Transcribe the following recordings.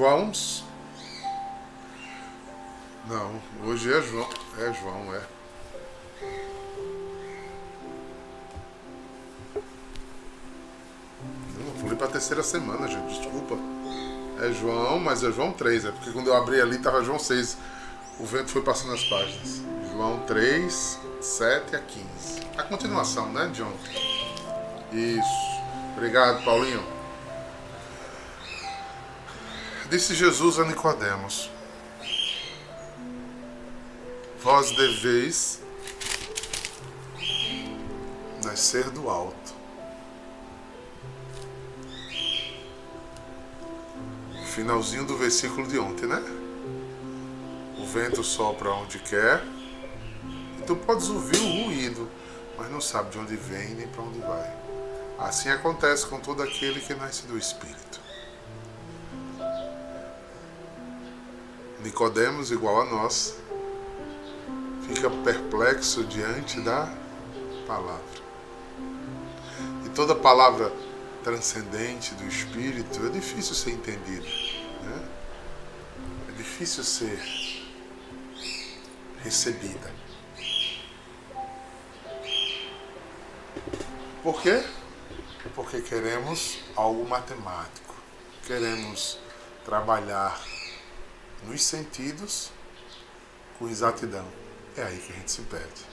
Joãos. Não, hoje é João. É João, é. Eu pulei para a terceira semana, gente. Desculpa. É João, mas é João 3. É porque quando eu abri ali estava João 6. O vento foi passando as páginas. João 3, 7 a 15. A continuação, né, John? Isso. Obrigado, Paulinho. Disse Jesus a Nicodemos: Vós deveis nascer do alto. Finalzinho do versículo de ontem, né? O vento sopra onde quer. E tu podes ouvir o ruído, mas não sabe de onde vem nem para onde vai. Assim acontece com todo aquele que nasce do Espírito. Nicodemos, igual a nós, fica perplexo diante da palavra. E toda palavra transcendente do Espírito é difícil ser entendida. Né? É difícil ser recebida. Por quê? Porque queremos algo matemático. Queremos trabalhar nos sentidos com exatidão. É aí que a gente se perde.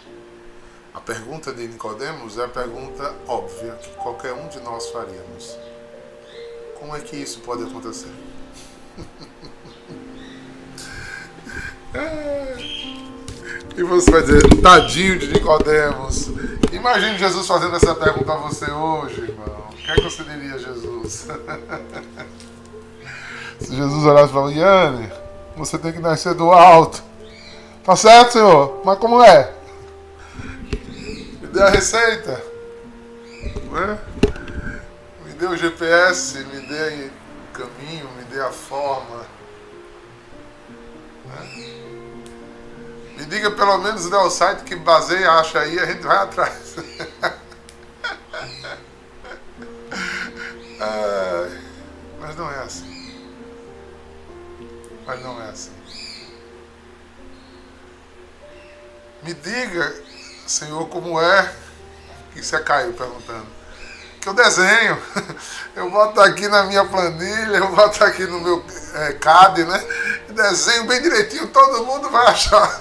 A pergunta de Nicodemos é a pergunta óbvia que qualquer um de nós faríamos. Como é que isso pode acontecer? e você vai dizer, tadinho de Nicodemos. Imagine Jesus fazendo essa pergunta a você hoje, irmão. O que é que você diria a Jesus? Se Jesus olhasse e falasse, Yane, você tem que nascer do alto. Tá certo, senhor? Mas como é? Me dê a receita. Me dê o GPS, me dê o caminho, me dê a forma. Né? Me diga pelo menos né, o site que baseia, acha aí, a gente vai atrás. Me diga, Senhor, como é. Que você caiu perguntando. Que eu desenho. Eu boto aqui na minha planilha, eu boto aqui no meu é, CAD, né? Desenho bem direitinho, todo mundo vai achar.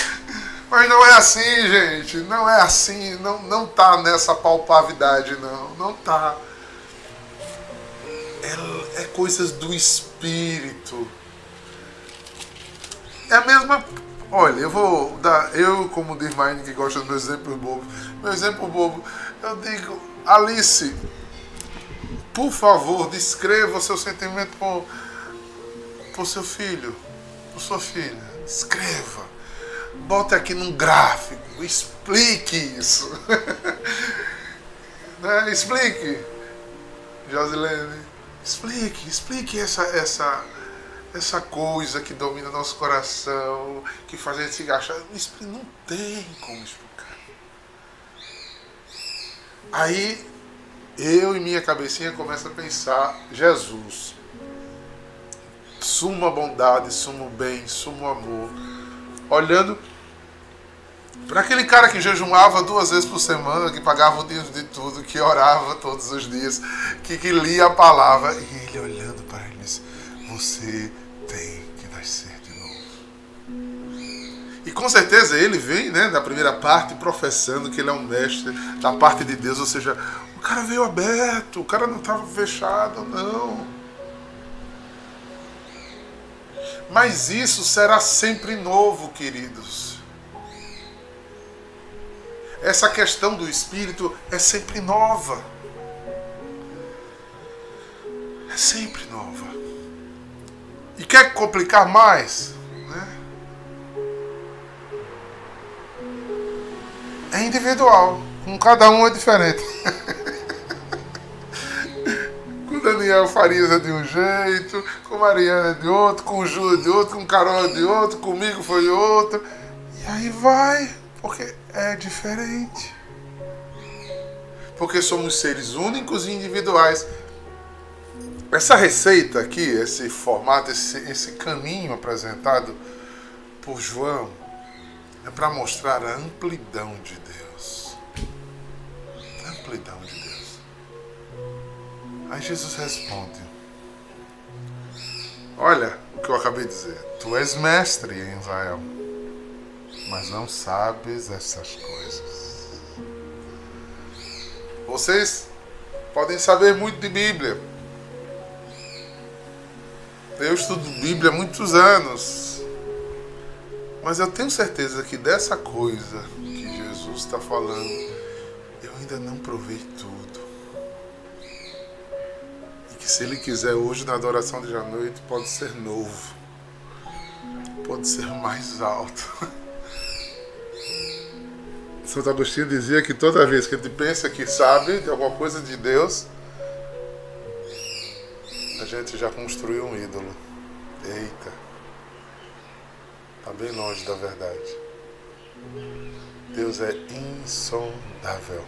Mas não é assim, gente. Não é assim. Não, não tá nessa palpavidade, não. Não tá. É, é coisas do espírito. É a mesma Olha, eu vou dar, eu como Divine que gosta do meu exemplo bobo, meu exemplo bobo, eu digo, Alice, por favor, descreva seu sentimento por, por seu filho, por sua filha. Escreva. Bote aqui num gráfico, explique isso. né? Explique, Josilene. Explique, explique essa, essa, essa coisa que domina nosso coração, que faz a gente se gastar. Não tem como explicar. Aí eu e minha cabecinha começa a pensar Jesus. Suma bondade, sumo bem, sumo amor. Olhando para aquele cara que jejuava duas vezes por semana, que pagava o dia de tudo, que orava todos os dias, que, que lia a palavra, e ele olhando para ele disse, você tem que nascer de novo. E com certeza ele vem, né, da primeira parte, professando que ele é um mestre da parte de Deus, ou seja, o cara veio aberto, o cara não estava fechado, não. Mas isso será sempre novo, queridos. Essa questão do espírito é sempre nova. É sempre nova. E quer complicar mais? Né? É individual. Com cada um é diferente. com Daniel Farias é de um jeito, com Mariana é de outro, com Júlio é de outro, com Carol é de outro, comigo foi outro. E aí vai, porque é diferente. Porque somos seres únicos e individuais. Essa receita aqui, esse formato, esse, esse caminho apresentado por João, é para mostrar a amplidão de Deus. A amplidão de Deus. Aí Jesus responde: Olha o que eu acabei de dizer. Tu és mestre em Israel, mas não sabes essas coisas. Vocês podem saber muito de Bíblia, eu estudo Bíblia há muitos anos. Mas eu tenho certeza que dessa coisa que Jesus está falando, eu ainda não provei tudo. E que se Ele quiser hoje na adoração de noite, pode ser novo. Pode ser mais alto. Santo Agostinho dizia que toda vez que a gente pensa que sabe de alguma coisa de Deus, gente já construiu um ídolo. Eita, está bem longe da verdade. Deus é insondável.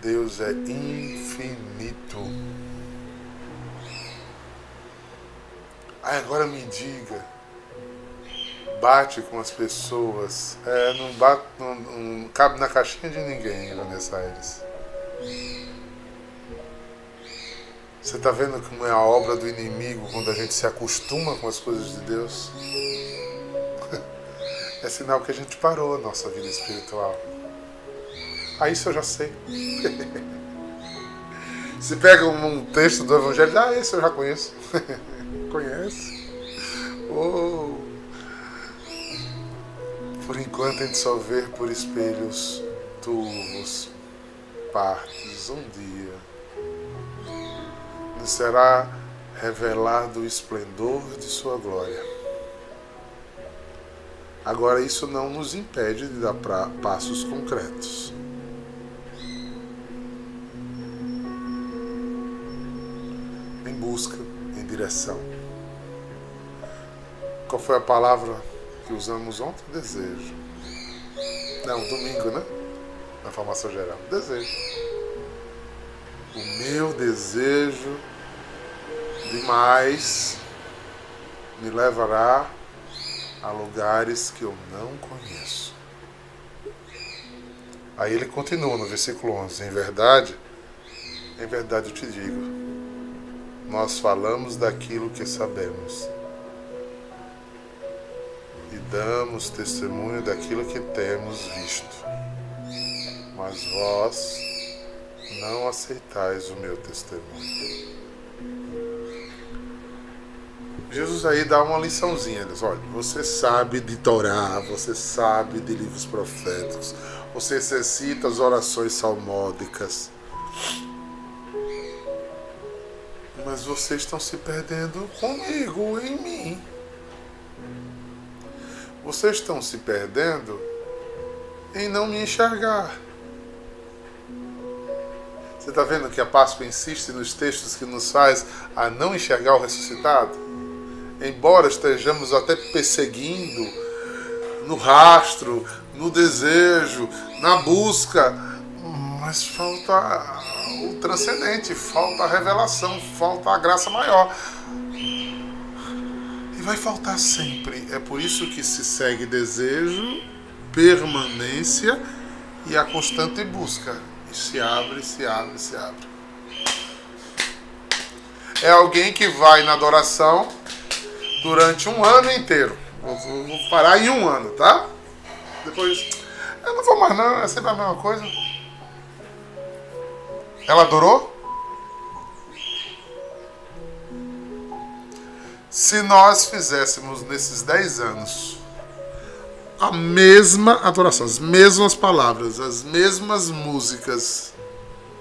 Deus é infinito. Aí agora me diga, bate com as pessoas, é, não, bate, não, não cabe na caixinha de ninguém, Vanessa Aires. Você está vendo como é a obra do inimigo quando a gente se acostuma com as coisas de Deus? É sinal que a gente parou a nossa vida espiritual. Ah, isso eu já sei. Se pega um texto do Evangelho, ah, esse eu já conheço. Conhece? Oh. Por enquanto a gente só vê por espelhos turvos, partes, um dia será revelado o esplendor de sua glória. Agora, isso não nos impede de dar passos concretos. Em busca, em direção. Qual foi a palavra que usamos ontem? Desejo. Não, domingo, né? Na formação geral. Desejo. O meu desejo demais me levará a lugares que eu não conheço. Aí ele continua no versículo 11: Em verdade, em verdade eu te digo, nós falamos daquilo que sabemos e damos testemunho daquilo que temos visto, mas vós não aceitais o meu testemunho. Jesus aí dá uma liçãozinha. Ele diz, olha, você sabe de Torá, você sabe de livros proféticos, você exercita as orações salmódicas. Mas vocês estão se perdendo comigo, em mim. Vocês estão se perdendo em não me enxergar. Você está vendo que a Páscoa insiste nos textos que nos faz a não enxergar o ressuscitado? embora estejamos até perseguindo, no rastro, no desejo, na busca, mas falta o transcendente, falta a revelação, falta a graça maior. E vai faltar sempre. É por isso que se segue desejo, permanência e a constante busca. E se abre, se abre, se abre. É alguém que vai na adoração durante um ano inteiro. Vou, vou parar em um ano, tá? Depois, eu não vou mais não, é sempre a mesma coisa. Ela adorou? Se nós fizéssemos nesses 10 anos a mesma adoração, as mesmas palavras, as mesmas músicas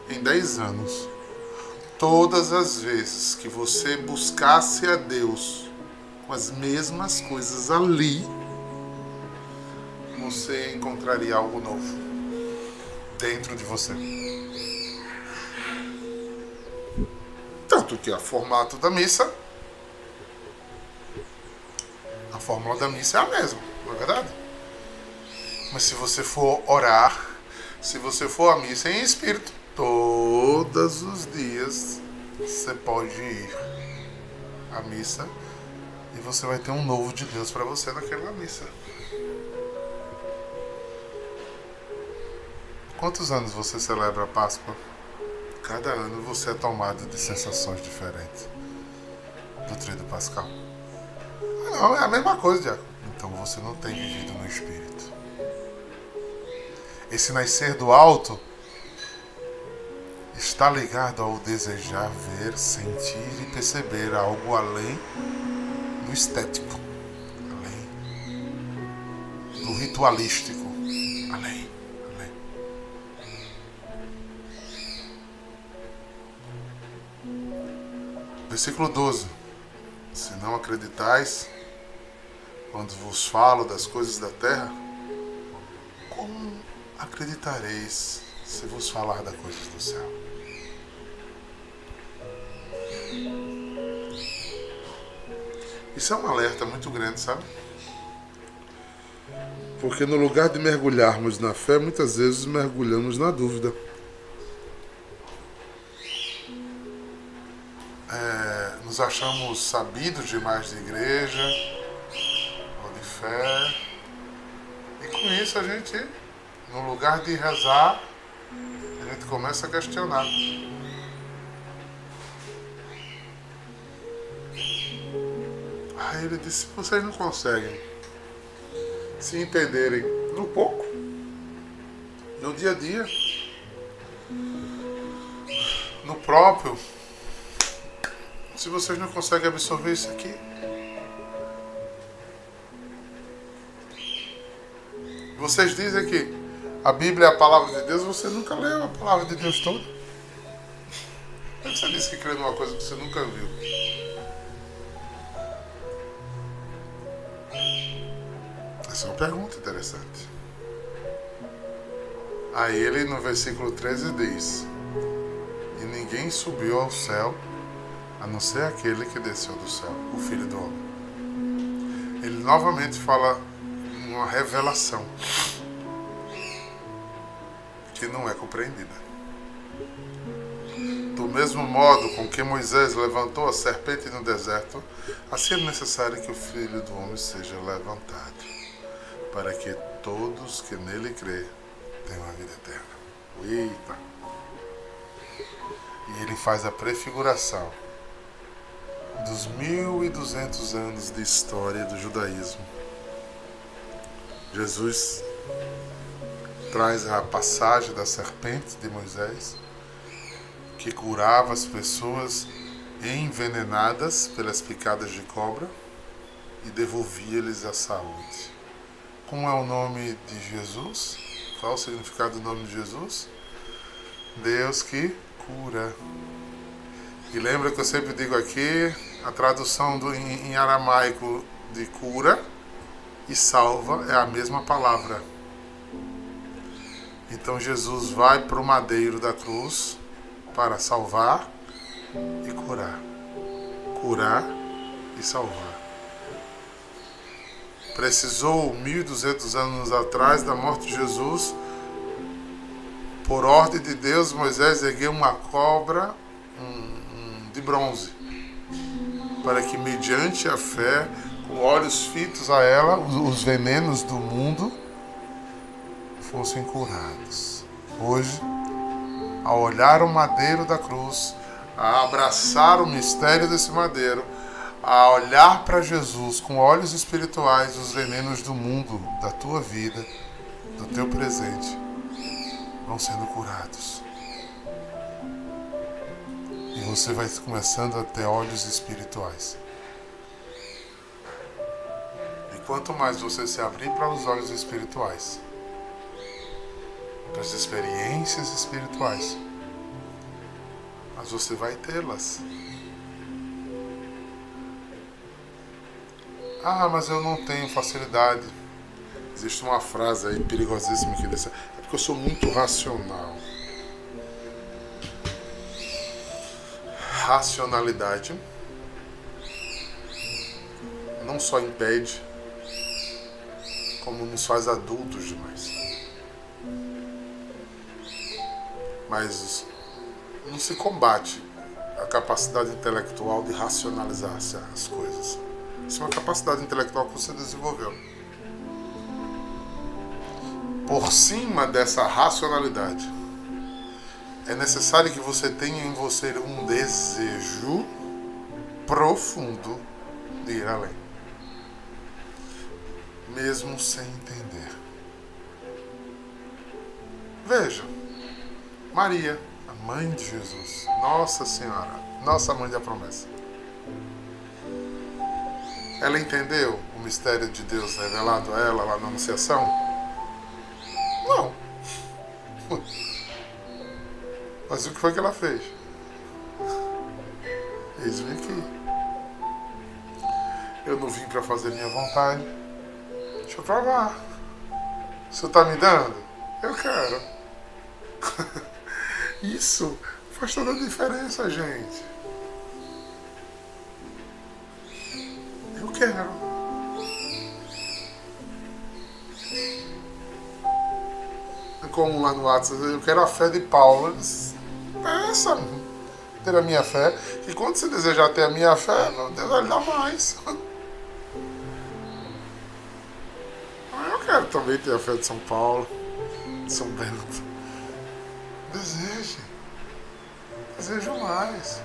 em 10 anos, todas as vezes que você buscasse a Deus com as mesmas coisas ali, você encontraria algo novo dentro de você. Tanto que o formato da missa, a fórmula da missa é a mesma, não é verdade? Mas se você for orar, se você for à missa em espírito, todos os dias você pode ir à missa e você vai ter um novo de Deus para você naquela missa. Quantos anos você celebra a Páscoa? Cada ano você é tomado de sensações diferentes do tríduo pascal. Ah, não, é a mesma coisa, Diaco. Então você não tem vivido no Espírito. Esse nascer do alto está ligado ao desejar ver, sentir e perceber algo além do estético, além do ritualístico, além, além. Versículo 12. Se não acreditais, quando vos falo das coisas da terra, acreditareis se vos falar das coisas do céu? Isso é um alerta muito grande, sabe? Porque no lugar de mergulharmos na fé, muitas vezes mergulhamos na dúvida. É, nos achamos sabidos demais de igreja ou de fé. E com isso a gente, no lugar de rezar, a gente começa a questionar. Aí ele disse: vocês não conseguem se entenderem no pouco, no dia a dia, no próprio. Se vocês não conseguem absorver isso aqui, vocês dizem que a Bíblia é a palavra de Deus, você nunca leu a palavra de Deus toda. Você disse que crê numa coisa que você nunca viu. Essa é uma pergunta interessante. Aí ele no versículo 13 diz: E ninguém subiu ao céu a não ser aquele que desceu do céu, o Filho do Homem. Ele novamente fala uma revelação que não é compreendida. Do mesmo modo com que Moisés levantou a serpente no deserto, assim é necessário que o Filho do Homem seja levantado para que todos que nele crê tenham a vida eterna. Eita! E ele faz a prefiguração dos 1200 anos de história do judaísmo. Jesus traz a passagem da serpente de Moisés, que curava as pessoas envenenadas pelas picadas de cobra e devolvia-lhes a saúde. Como é o nome de Jesus? Qual o significado do nome de Jesus? Deus que cura. E lembra que eu sempre digo aqui, a tradução do, em, em aramaico de cura e salva é a mesma palavra. Então Jesus vai para o madeiro da cruz para salvar e curar. Curar e salvar precisou 1200 anos atrás da morte de Jesus, por ordem de Deus, Moisés ergueu uma cobra um, um, de bronze, para que, mediante a fé, com olhos fitos a ela, os venenos do mundo fossem curados. Hoje, ao olhar o madeiro da cruz, a abraçar o mistério desse madeiro, a olhar para Jesus com olhos espirituais os venenos do mundo, da tua vida, do teu presente, vão sendo curados. E você vai começando a ter olhos espirituais. E quanto mais você se abrir para os olhos espirituais, as experiências espirituais, mas você vai tê-las. Ah, mas eu não tenho facilidade. Existe uma frase aí perigosíssima que diz: é porque eu sou muito racional. Racionalidade não só impede, como nos faz adultos demais. Mas não se combate a capacidade intelectual de racionalizar as coisas. Isso é uma capacidade intelectual que você desenvolveu. Por cima dessa racionalidade, é necessário que você tenha em você um desejo profundo de ir além, mesmo sem entender. Veja, Maria, a mãe de Jesus, Nossa Senhora, nossa mãe da promessa. Ela entendeu o mistério de Deus revelado a ela lá na Anunciação? Não. Mas o que foi que ela fez? Eis-me aqui. Eu não vim para fazer minha vontade. Deixa eu provar. O senhor está me dando? Eu quero. Isso faz toda a diferença, gente. Eu quero. Como lá no WhatsApp, eu quero a fé de Paulo peça ter a minha fé. E quando você desejar ter a minha fé, Deus vai lhe dar mais. Eu quero também ter a fé de São Paulo, de São Bento. Deseje. Desejo mais.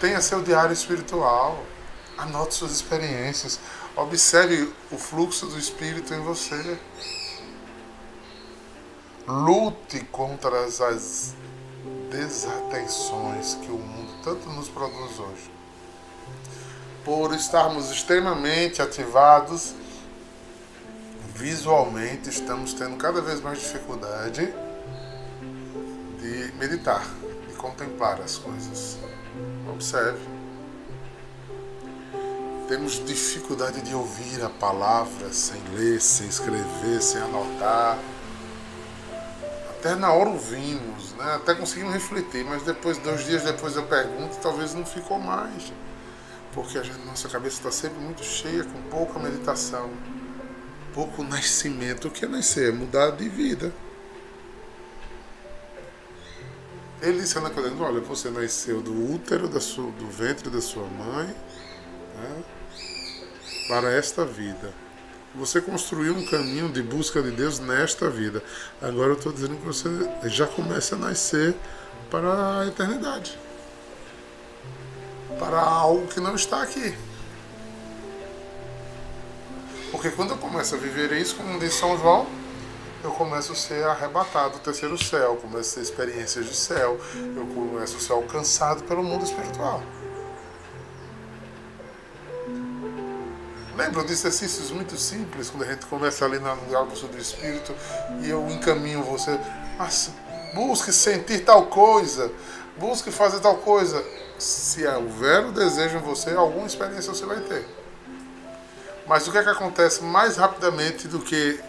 Tenha seu diário espiritual. Anote suas experiências. Observe o fluxo do Espírito em você. Lute contra as desatenções que o mundo tanto nos produz hoje. Por estarmos extremamente ativados visualmente, estamos tendo cada vez mais dificuldade de meditar, de contemplar as coisas. Observe. Temos dificuldade de ouvir a palavra sem ler, sem escrever, sem anotar até na hora ouvimos, né? até conseguimos refletir, mas depois, dois dias depois eu pergunto, talvez não ficou mais. Porque a nossa cabeça está sempre muito cheia, com pouca meditação, pouco nascimento. O que é nascer? É mudar de vida. Ele disse a Nicodemo, olha, você nasceu do útero da sua, do ventre da sua mãe né, para esta vida. Você construiu um caminho de busca de Deus nesta vida. Agora eu estou dizendo que você já começa a nascer para a eternidade para algo que não está aqui. Porque quando eu começo a viver isso, como diz São João, eu começo a ser arrebatado do terceiro céu, começo a ter experiências de céu, eu começo a ser alcançado pelo mundo espiritual. Lembram de exercícios muito simples, quando a gente começa ali no diálogo do Espírito e eu encaminho você, mas busque sentir tal coisa, busque fazer tal coisa. Se houver o desejo em você, alguma experiência você vai ter. Mas o que é que acontece mais rapidamente do que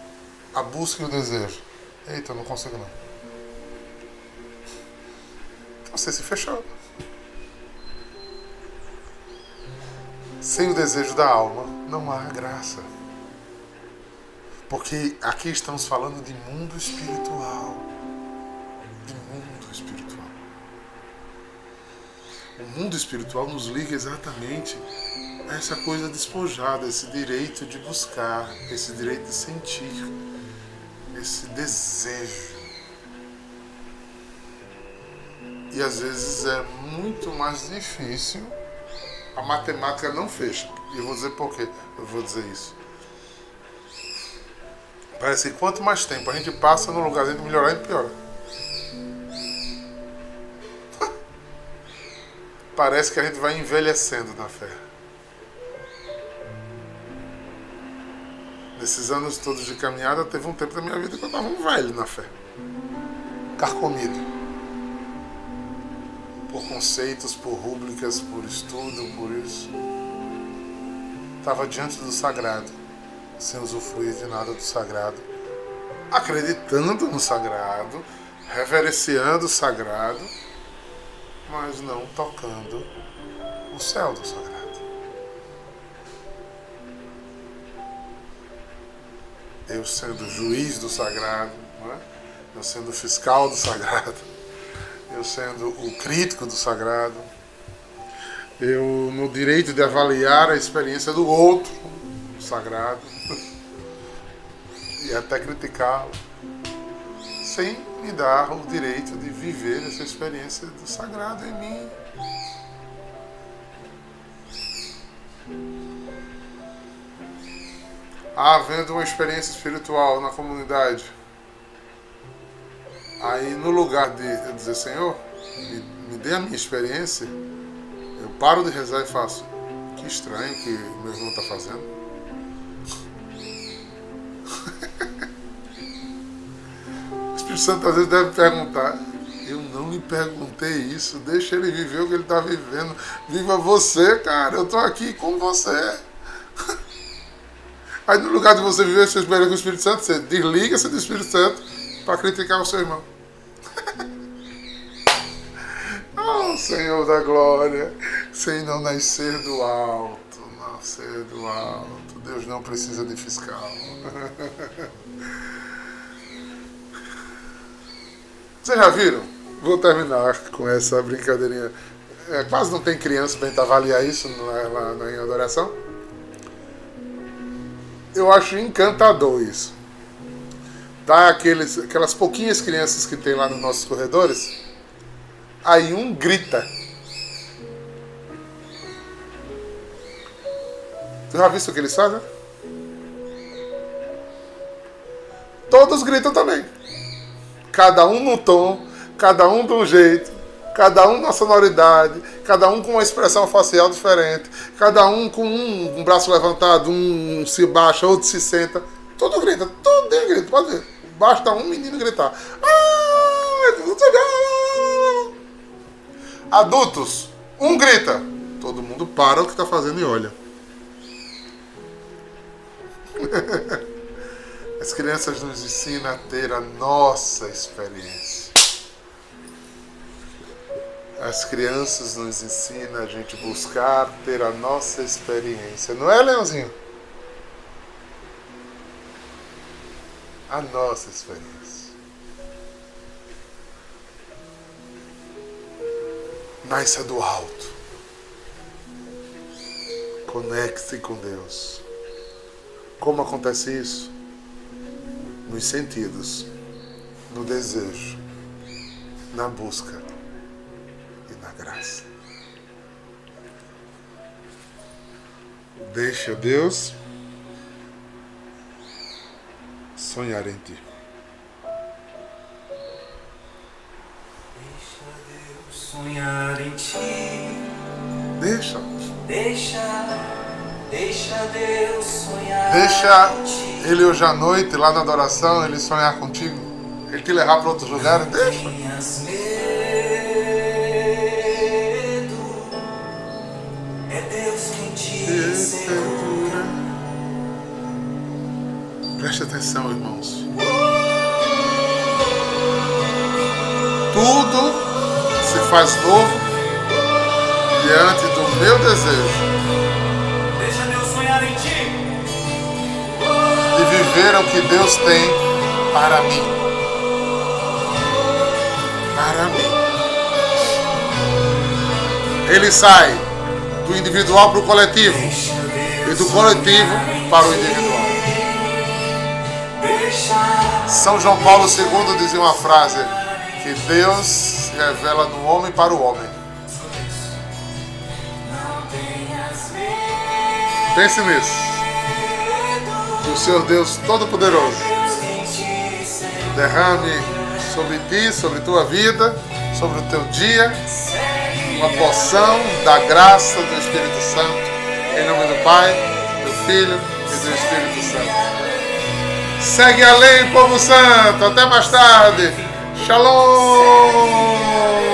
a busca e o desejo? Eita, não consigo não. Então você se fechou. Sem o desejo da alma, não há graça. Porque aqui estamos falando de mundo espiritual. De mundo espiritual. O mundo espiritual nos liga exatamente essa coisa despojada, esse direito de buscar, esse direito de sentir, esse desejo. E às vezes é muito mais difícil a matemática não fecha. E eu vou dizer por quê eu vou dizer isso. Parece que quanto mais tempo a gente passa no lugar de melhorar, a gente piora. Parece que a gente vai envelhecendo na fé. Nesses anos todos de caminhada, teve um tempo da minha vida que eu estava um velho na fé. Carcomido por conceitos, por rúbricas, por estudo, por isso. Estava diante do sagrado, sem usufruir de nada do sagrado, acreditando no sagrado, reverenciando o sagrado, mas não tocando o céu do sagrado. Eu sendo juiz do sagrado, não é? eu sendo fiscal do sagrado eu sendo o crítico do sagrado, eu no direito de avaliar a experiência do outro, do sagrado, e até criticá-lo, sem me dar o direito de viver essa experiência do sagrado em mim. Havendo uma experiência espiritual na comunidade, aí no lugar de dizer, Senhor, me, me dê a minha experiência, eu paro de rezar e faço, que estranho que meu irmão está fazendo. O Espírito Santo às vezes deve perguntar, eu não lhe perguntei isso, deixa ele viver o que ele está vivendo. Viva você, cara, eu estou aqui com você. Aí no lugar de você viver sua experiência com o Espírito Santo, você desliga-se do Espírito Santo para criticar o seu irmão. oh, Senhor da glória, sem não nascer do alto, nascer do alto. Deus não precisa de fiscal. Vocês já viram? Vou terminar com essa brincadeirinha. É, quase não tem criança para avaliar isso lá, lá em adoração. Eu acho encantador isso. Tá aqueles, aquelas pouquinhas crianças que tem lá nos nossos corredores. Aí um grita. Você já viu o que eles fazem? Todos gritam também cada um no tom, cada um de um jeito, cada um na sonoridade, cada um com uma expressão facial diferente, cada um com um, um braço levantado, um se baixa, outro se senta. Tudo grita, tudo grita, pode ver. Basta um menino gritar. Adultos, um grita. Todo mundo para o que está fazendo e olha. As crianças nos ensinam a ter a nossa experiência. As crianças nos ensinam a gente buscar ter a nossa experiência. Não é, Leãozinho? A nossa experiência. Nasça do alto. Conecte-se com Deus. Como acontece isso? nos sentidos, no desejo, na busca graça. Deixa Deus sonhar em ti. Deixa Deus sonhar em ti. Deixa. Deixa. Deixa Deus sonhar. Deixa Ele hoje à noite, lá na adoração, Ele sonhar contigo. Ele te levar para outros lugares. Deixa. Preste atenção, irmãos. Tudo se faz novo diante do meu desejo viver o que Deus tem para mim. Para mim. Ele sai do individual para o coletivo e do coletivo para o individual. São João Paulo II dizia uma frase que Deus se revela no homem para o homem. Pense nisso o Senhor Deus Todo-Poderoso derrame sobre ti, sobre tua vida, sobre o teu dia, uma porção da graça do Espírito Santo. Em nome do Pai, do Filho e do Espírito Santo. Segue além, povo santo. Até mais tarde. Shalom.